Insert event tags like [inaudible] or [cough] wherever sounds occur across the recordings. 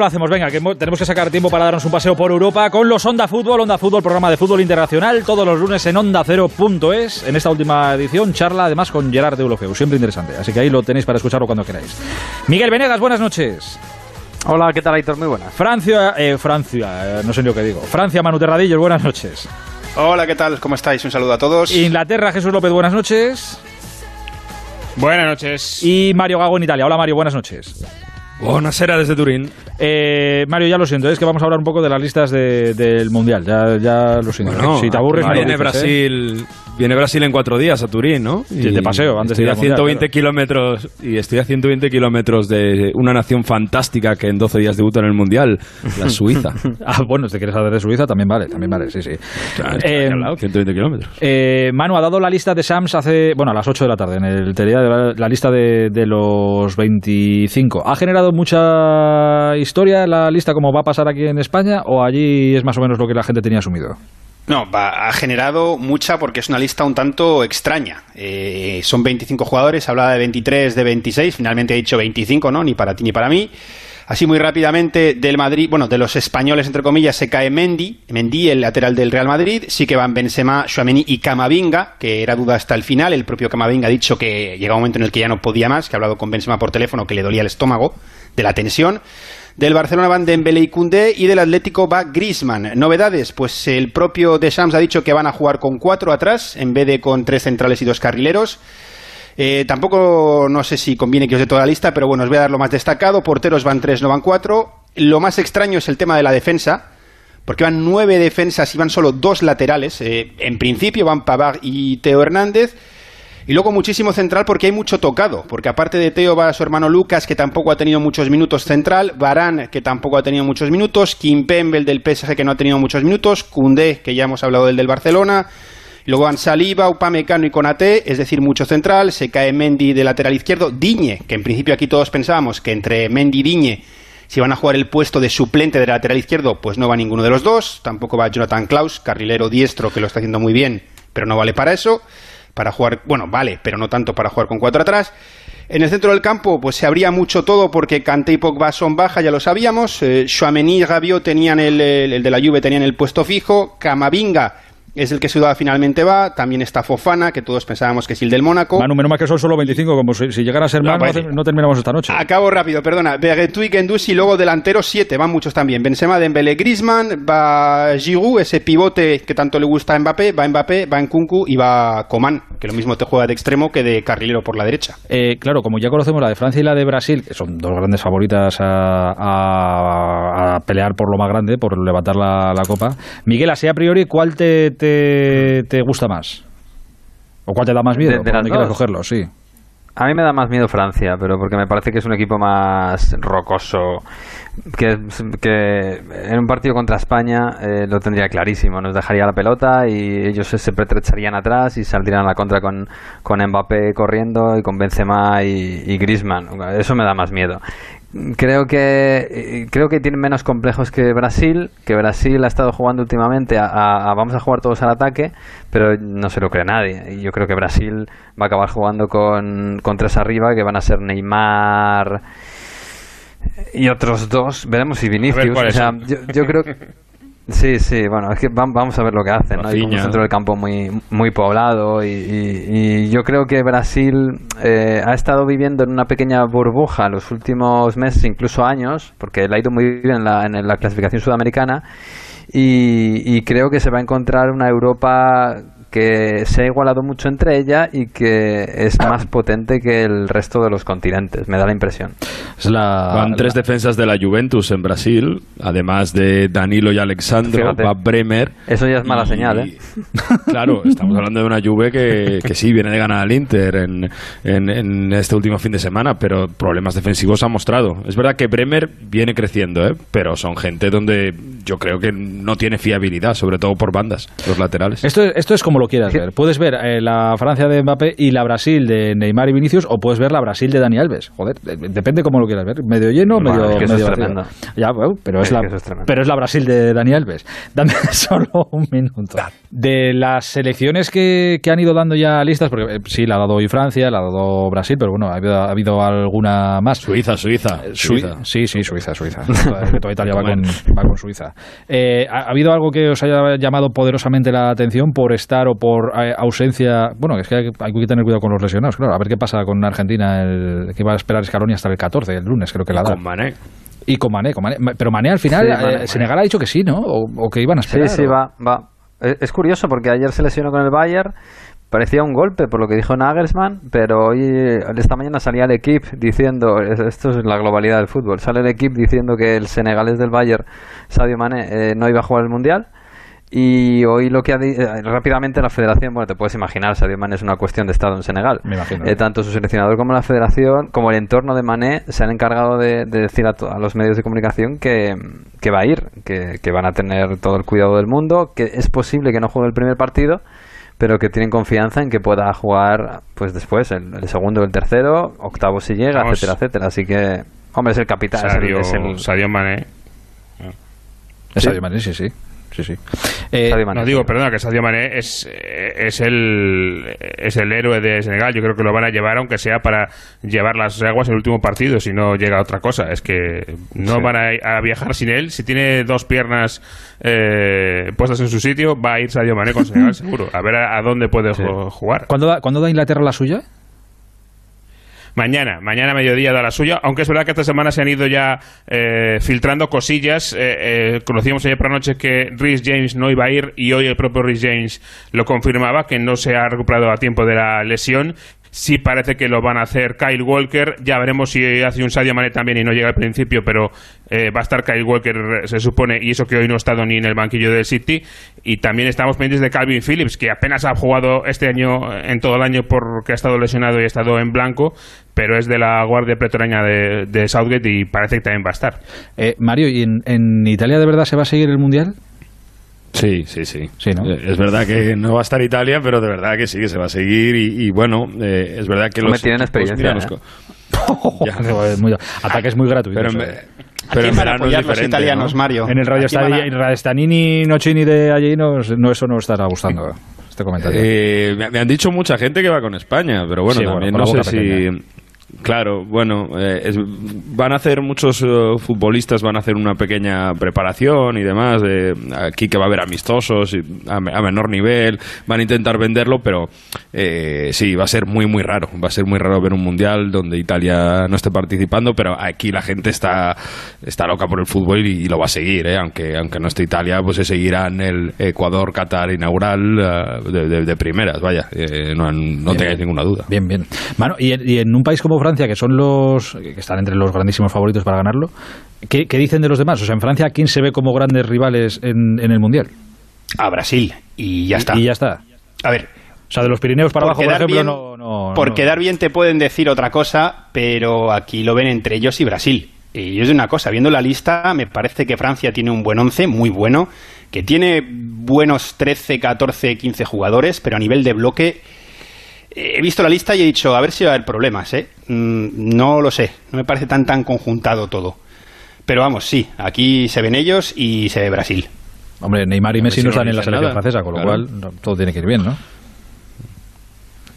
lo hacemos? Venga, que tenemos que sacar tiempo para darnos un paseo por Europa con los Onda Fútbol, Onda Fútbol, programa de fútbol internacional, todos los lunes en OndaCero.es. En esta última edición, charla además con Gerard de Ulofeu, siempre interesante. Así que ahí lo tenéis para escucharlo cuando queráis. Miguel Venegas, buenas noches. Hola, ¿qué tal, Aitor? Muy buenas. Francia, eh, Francia, eh, no sé ni lo que digo. Francia, Manu Terradillos, buenas noches. Hola, ¿qué tal? ¿Cómo estáis? Un saludo a todos. Inglaterra, Jesús López, buenas noches. Buenas noches. Y Mario Gago en Italia. Hola, Mario, buenas noches. Buonasera desde Turín. Eh, Mario, ya lo siento, es que vamos a hablar un poco de las listas de- del Mundial. Ya, ya lo siento. Bueno, si te aburres, lo viene ¿eh? Brasil, viene Brasil en cuatro días a Turín, ¿no? Sí, de paseo, antes de ir a al Mundial, 120 claro. kilómetros y estoy a 120 kilómetros de una nación fantástica que en 12 días debuta en el mundial, la [laughs] Suiza. Ah, bueno, si te quieres hablar de Suiza, también vale, también vale, sí, sí. Claro, Eh, aquí al lado, 120 kilómetros. Eh, Manu ha dado la lista de Sams hace, bueno, a las 8 de la tarde, en el Telea, la, la lista de, de los 25. ¿Ha generado mucha historia la lista como va a pasar aquí en España o allí es más o menos lo que la gente tenía asumido? No, va- ha generado mucha porque es una lista un tanto extraña. Eh, son 25 jugadores, hablaba de 23, de 26, finalmente ha dicho 25, ¿no? Ni para ti ni para mí. Así muy rápidamente del Madrid, bueno, de los españoles entre comillas se cae Mendy, Mendy el lateral del Real Madrid, sí que van Benzema, Chouameni y Camavinga, que era duda hasta el final, el propio Camavinga ha dicho que llega un momento en el que ya no podía más, que ha hablado con Benzema por teléfono que le dolía el estómago de la tensión. Del Barcelona van Dembélé y Koundé y del Atlético va Griezmann. Novedades, pues el propio Deschamps ha dicho que van a jugar con cuatro atrás en vez de con tres centrales y dos carrileros. Eh, tampoco no sé si conviene que os dé toda la lista, pero bueno, os voy a dar lo más destacado. Porteros van tres, no van cuatro. Lo más extraño es el tema de la defensa, porque van nueve defensas y van solo dos laterales. Eh, en principio van Pavard y Teo Hernández. Y luego muchísimo central porque hay mucho tocado, porque aparte de Teo va su hermano Lucas, que tampoco ha tenido muchos minutos central, Barán, que tampoco ha tenido muchos minutos, Kimpembe, el del PSG, que no ha tenido muchos minutos, Koundé, que ya hemos hablado del del Barcelona, luego van Saliba, Upamecano y Konaté, es decir, mucho central, se cae Mendy de lateral izquierdo, Diñe, que en principio aquí todos pensábamos que entre Mendy y Diñe si van a jugar el puesto de suplente de lateral izquierdo, pues no va ninguno de los dos. Tampoco va Jonathan Klaus, carrilero diestro, que lo está haciendo muy bien, pero no vale para eso. Para jugar, bueno, vale, pero no tanto para jugar con cuatro atrás. En el centro del campo, pues se abría mucho todo porque Kanté y Pogba son baja, ya lo sabíamos. Eh, y Rabiot tenían el, el- el de la Juve tenían el puesto fijo. Camavinga es el que Ciudad finalmente va. También está Fofana, que todos pensábamos que es el del Mónaco. Manu, menos mal que son solo 25, como si, si llegara a ser No, más, no, pues- terminamos esta noche. Acabo rápido, perdona. Guendouzi, y luego delanteros 7, van muchos también. Benzema, Dembélé, Griezmann, va Giroud, ese pivote que tanto le gusta a Mbappé, va Mbappé, va Nkunku y va Coman, que lo mismo te juega de extremo que de carrilero por la derecha. Eh, claro, como ya conocemos la de Francia y la de Brasil, que son dos grandes favoritas a, a- a pelear por lo más grande, por levantar la, la copa. Miguel, así a priori, ¿cuál te, te, te gusta más? ¿O cuál te da más miedo? De- de Por las donde quieras dos. cogerlo, sí. A mí me da más miedo Francia, pero porque me parece que es un equipo más rocoso. Que, que en un partido contra España eh, lo tendría clarísimo. Nos dejaría la pelota y ellos se, se pretrecharían atrás y saldrían a la contra con, con Mbappé corriendo y con Benzema y, y Griezmann. Eso me da más miedo. Creo que eh, creo que tienen menos complejos que Brasil, que Brasil ha estado jugando últimamente a, a- a vamos a jugar todos al ataque, pero no se lo cree nadie. Y yo creo que Brasil va a acabar jugando con, con tres arriba, que van a ser Neymar y otros dos. Veremos si Vinicius. O sea, yo, yo creo que [laughs] Sí, sí, bueno, es que vam- vamos a ver lo que hacen, ¿no? Hay un centro del campo muy, muy poblado y, y- y yo creo que Brasil eh, ha estado viviendo en una pequeña burbuja los últimos meses, incluso años, porque le ha ido muy bien en la, en la clasificación sudamericana y, y creo que se va a encontrar una Europa que se ha igualado mucho entre ella y que es más potente que el resto de los continentes, me da la impresión. Es la, Van tres la- defensas de la Juventus en Brasil, además de Danilo y Alexandro, Fíjate. va Bremer. Eso ya es mala Y- señal, ¿eh? [laughs] Claro, estamos hablando de una Juve que, que sí, viene de ganar al Inter en, en- en este último fin de semana, pero problemas defensivos ha mostrado. Es verdad que Bremer viene creciendo, ¿eh? pero son gente donde yo creo que no tiene fiabilidad, sobre todo por bandas, los laterales. Esto, esto es como lo quieras ver. Puedes ver eh, la Francia de Mbappé y la Brasil de Neymar y Vinicius, o puedes ver la Brasil de Dani Alves. Joder, de- depende cómo lo quieras ver. Medio lleno, Bueno, medio, es que medio es. Ya, bueno, pero es, Es la, que eso es tremendo. pero es la Brasil de Dani Alves. [laughs] Dame solo un minuto. De las selecciones que, que han ido dando ya listas, porque eh, sí, la ha dado hoy Francia, la ha dado Brasil, pero bueno, ha habido, ha habido alguna más. Suiza, Suiza. Sui- Suiza. Sí, sí, Suiza, Suiza. [laughs] Que toda Italia va con, va con Suiza. Eh, ¿ha, ha habido algo que os haya llamado poderosamente la atención por estar o por eh, ausencia? Bueno, es que hay, hay que tener cuidado con los lesionados, claro. A ver qué pasa con Argentina, el, que va a esperar Scaloni hasta el 14, el lunes, creo que la da. Con Mané. Y con Mané, con Mané. Ma- Pero Mané al final, Sí, eh, Mané. Senegal ha dicho que sí, ¿no? O, o que iban a Sí, esperar. sí, o- va, va. Es, curioso porque ayer se lesionó con el Bayern. Parecía un golpe por lo que dijo Nagelsmann, pero hoy, esta mañana salía el equipo diciendo, es- esto es la globalidad del fútbol, sale el equipo diciendo que el senegalés del Bayern, Sadio Mané, eh, no iba a jugar el Mundial. Y hoy lo que ha di- eh, rápidamente la federación, bueno, te puedes imaginar, Sadio Mané es una cuestión de Estado en Senegal. Me imagino. Eh, tanto su seleccionador como la federación, como el entorno de Mané, se han encargado de, de decir a, to- a los medios de comunicación que, que va a ir, que, que van a tener todo el cuidado del mundo, que es posible que no juegue el primer partido, pero que tienen confianza en que pueda jugar pues después, el, el segundo o el tercero, octavo si llega, Vamos. etcétera, etcétera. Así que, hombre, es el capitán. es el- Sadio, es el- Sadio Mané. Es Sadio Mané, sí, sí. Sí, sí. Eh, Sadio Mané. No digo, perdona, que Sadio Mané es, eh, es, el, es el héroe de Senegal. Yo creo que lo van a llevar, aunque sea para llevar las aguas en el último partido, si no llega otra cosa. Es que no van a, a viajar sin él. Si tiene dos piernas eh, puestas en su sitio, va a ir Sadio Mané con Senegal [laughs] seguro. A ver a, a dónde puede ju- jugar. ¿cuándo, da, ¿Cuándo da Inglaterra la suya? Mañana, mañana mediodía da la suya, aunque es verdad que esta semana se han ido ya eh, filtrando cosillas. Eh, eh, conocíamos ayer por la noche que Rhys James no iba a ir y hoy el propio Rhys James lo confirmaba, que no se ha recuperado a tiempo de la lesión. Sí parece que lo van a hacer Kyle Walker. Ya veremos si hace un Sadio Mané también y no llega al principio, pero eh, va a estar Kyle Walker, se supone, y eso que hoy no ha estado ni en el banquillo del City. Y también estamos pendientes de Calvin Phillips, que apenas ha jugado este año en todo el año porque ha estado lesionado y ha estado en blanco, pero es de la guardia pretoriana de, Southgate y parece que también va a estar. Eh, Mario, ¿y en Italia de verdad se va a seguir el Mundial? Sí, sí, sí. Sí, ¿no? Eh, Es verdad que no va a estar Italia, pero de verdad que sí, que se va a seguir. Y, y bueno, eh, es verdad que los. tienen equipos, experiencia, mira, ¿eh? los [laughs] ataques muy gratuitos. Pero, en, eh. ve- pero en ¿Quién van a verano es apoyar los italianos, ¿no? Mario? En el Radio, ¿A Stanini Nocini de allí, no, no, eso no estará gustando, este comentario. Eh, me, me han dicho mucha gente que va con España, pero bueno, Sí, también no sé si. Claro, bueno, eh, es- van a hacer muchos eh, futbolistas, van a hacer una pequeña preparación y demás. eh, aquí que va a haber amistosos y a, me- a menor nivel, van a intentar venderlo, pero eh, sí, va a ser muy, muy raro. Va a ser muy raro ver un mundial donde Italia no esté participando, pero aquí la gente está, está loca por el fútbol y, y lo va a seguir, eh, aunque, aunque no esté Italia, pues se seguirá en el Ecuador-Qatar inaugural eh, de, de- de primeras, vaya, eh, no, no Bien, tengáis bien. ninguna duda. Bien, bien. Mano, y, en- y en un país como Francia, que son los que están entre los grandísimos favoritos para ganarlo, ¿qué, qué dicen de los demás? O sea, en Francia, ¿quién se ve como grandes rivales en, en el Mundial? A Brasil. Y ya está. Y ya está. A ver, O sea, de los Pirineos para por abajo, por ejemplo, bien- no, no- por no- quedar bien te pueden decir otra cosa, pero aquí lo ven entre ellos y Brasil. Y yo es una cosa, viendo la lista, me parece que Francia tiene un buen 11, muy bueno, que tiene buenos 13, 14, 15 jugadores, pero a nivel de bloque he visto la lista y he dicho, a ver si va a haber problemas, ¿eh? Mm, no lo sé, no me parece tan tan conjuntado todo. Pero vamos, sí, aquí se ven ellos y se ve Brasil. Hombre, Neymar y Messi no no están en la selección nada, francesa, con lo claro. cual no, todo tiene que ir bien, ¿no?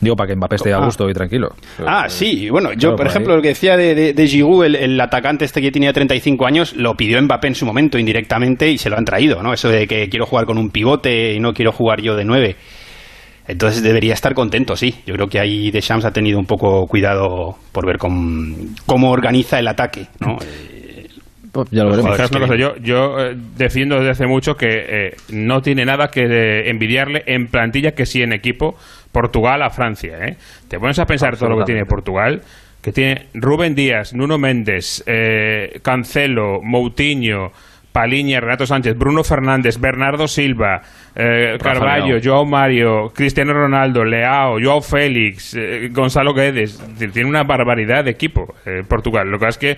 Digo, para que Mbappé esté a Ah. gusto y tranquilo. Ah, sí, bueno, yo Claro, por ejemplo ahí. lo que decía de, de, de Giroud, el, el atacante este que tenía 35 años, lo pidió Mbappé en su momento indirectamente y se lo han traído, ¿no? Eso de que quiero jugar con un pivote y no quiero jugar yo de 9. Entonces debería estar contento, sí. Yo creo que ahí Deschamps ha tenido un poco cuidado por ver cómo, cómo organiza el ataque, ¿no? Pues ya lo veremos. cosa, yo, yo eh, defiendo desde hace mucho que eh, no tiene nada que eh, envidiarle en plantilla que sí en equipo Portugal a Francia. ¿eh? Te pones a pensar todo lo que tiene Portugal, que tiene Rubén Díaz, Nuno Méndez, eh, Cancelo, Moutinho, Paliña, Renato Sánchez, Bruno Fernández, Bernardo Silva, eh, Carballo, Joao Mario, Cristiano Ronaldo, Leao, Joao Félix, eh, Gonzalo Guedes. Tiene una barbaridad de equipo eh, Portugal. Lo que es que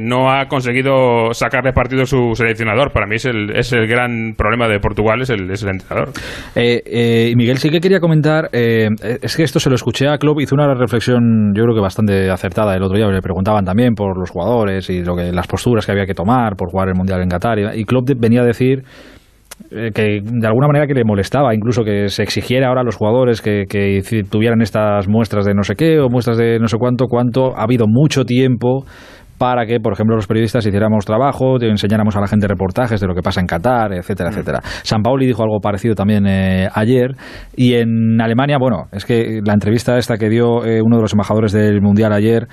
no ha conseguido sacarle partido su seleccionador. Para mí es el, es el gran problema de Portugal, es el, es el entrenador. Miguel sí que quería comentar, es que esto se lo escuché a Klopp, hizo una reflexión yo creo que bastante acertada el otro día, le preguntaban también por los jugadores y lo que las posturas que había que tomar por jugar el Mundial en Qatar. Y Klopp venía a decir eh, que de alguna manera que le molestaba, incluso que se exigiera ahora a los jugadores que, tuvieran estas muestras de no sé qué o muestras de no sé cuánto, cuánto ha habido mucho tiempo para que, por ejemplo, los periodistas hiciéramos trabajo, enseñáramos a la gente reportajes de lo que pasa en Qatar, etcétera, mm. etcétera. San Pauli dijo algo parecido también eh, ayer. Y en Alemania, bueno, es que la entrevista esta que dio eh, uno de los embajadores del Mundial ayer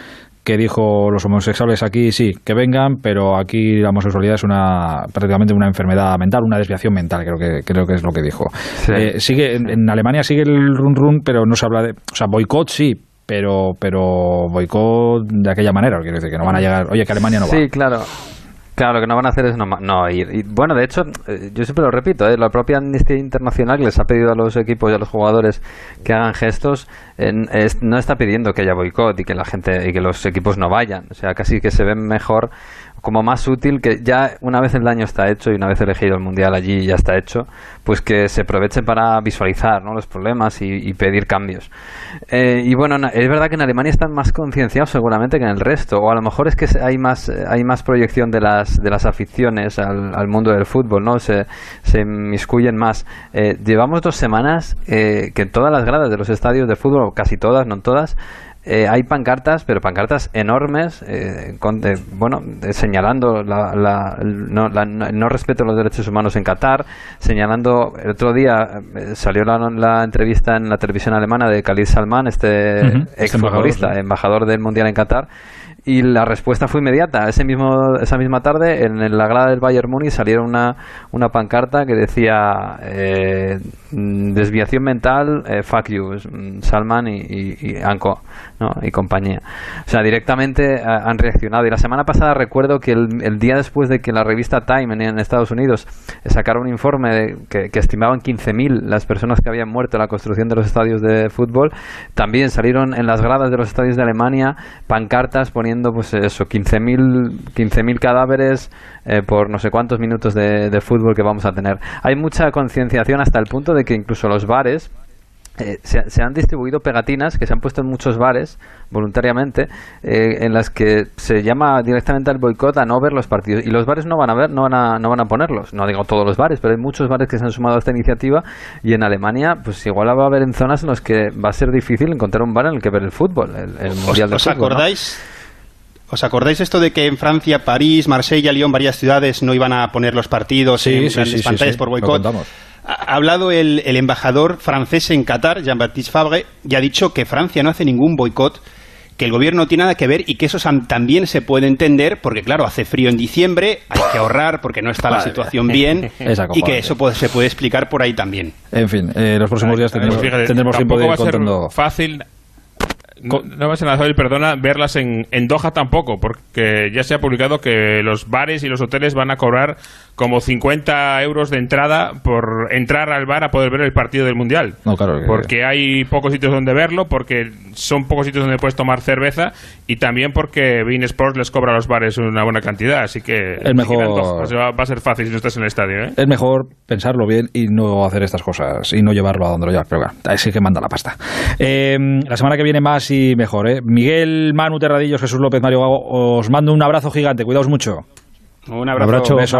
que dijo los homosexuales aquí sí, que vengan, pero aquí la homosexualidad es una prácticamente una enfermedad mental, una desviación mental, creo que creo que es lo que dijo. Eh, sigue en, Alemania sigue el run run, pero no se habla de, o sea, boicot sí, pero pero boicot de aquella manera, quiero decir que no van a llegar, oye, que Alemania no va. Sí, claro. Claro, lo que no van a hacer es no, ir. Y, bueno, de hecho, eh, yo siempre lo repito, ¿eh? la propia Amnistía Internacional les ha pedido a los equipos y a los jugadores que hagan gestos, no está pidiendo que haya boicot y que la gente y que los equipos no vayan. O sea, casi que se ven mejor como más útil que ya una vez el daño está hecho y una vez elegido el mundial allí ya está hecho, pues que se aproveche para visualizar ¿no? los problemas y, pedir cambios. Eh, y bueno, es verdad que en Alemania están más concienciados seguramente que en el resto, o a lo mejor es que hay más, hay más proyección de las, de las aficiones al, mundo del fútbol, ¿no? Se, se inmiscuyen más. Eh, llevamos dos semanas eh, que todas las gradas de los estadios de fútbol, casi todas, no todas, eh, hay pancartas, pero pancartas enormes, eh, bueno, señalando la, no, no, respeto a los derechos humanos en Qatar, señalando, el otro día eh, salió la, entrevista en la televisión alemana de Khalid Salman, este ex futbolista, embajador del Mundial en Qatar, y la respuesta fue inmediata. Ese mismo, esa misma tarde, en la grada del Bayern Múnich salieron una, una pancarta que decía eh, desviación mental, eh, fuck you, Salman y, Anko y compañía. O sea, directamente eh, han reaccionado. Y la semana pasada recuerdo que el, día después de que la revista Time en, Estados Unidos sacara un informe que, que, estimaban 15.000 las personas que habían muerto en la construcción de los estadios de fútbol, también salieron en las gradas de los estadios de Alemania pancartas poniendo pues eso, 15.000 15 cadáveres eh, por no sé cuántos minutos de, fútbol que vamos a tener. Hay mucha concienciación hasta el punto de que incluso los bares eh, se, han distribuido pegatinas que se han puesto en muchos bares voluntariamente eh, en las que se llama directamente al boicot a no ver los partidos. Y los bares no van a ver no van a, no van a ponerlos. No digo todos los bares pero hay muchos bares que se han sumado a esta iniciativa. Y en Alemania pues igual va a haber en zonas en las que va a ser difícil encontrar un bar en el que ver el fútbol el, mundial de ¿Os acordáis ¿Os acordáis esto de que en Francia, París, Marsella, Lyon, varias ciudades no iban a poner los partidos en las pantallas por boicot? Ha hablado el, embajador francés en Qatar, Jean-Baptiste Fabre, y ha dicho que Francia no hace ningún boicot, que el gobierno no tiene nada que ver y que eso también se puede entender porque, claro, hace frío en diciembre, hay que ahorrar porque no está la situación bien [laughs] y que eso se puede explicar por ahí también. En fin, eh, los próximos días tendremos, tiempo de ir contando. fácil no, va a fácil, perdona, verlas en, en Doha tampoco, porque ya se ha publicado que los bares y los hoteles van a cobrar como 50 euros de entrada por entrar al bar a poder ver el partido del Mundial. No, claro. Porque hay pocos sitios donde verlo, porque son pocos sitios donde puedes tomar cerveza y también porque Bean Sports les cobra a los bares una buena cantidad. Así que mejor... va, a ser fácil si no estás en el estadio. ¿eh? Es mejor pensarlo bien y no hacer estas cosas y no llevarlo a donde lo llevas. Pero bueno, ahí sí que manda la pasta. Eh, la semana que viene más y mejor. ¿eh? Miguel, Manu Terradillos, Jesús López, Mario Gago, os mando un abrazo gigante. Cuidaos mucho. Un abrazo. Un abrazo.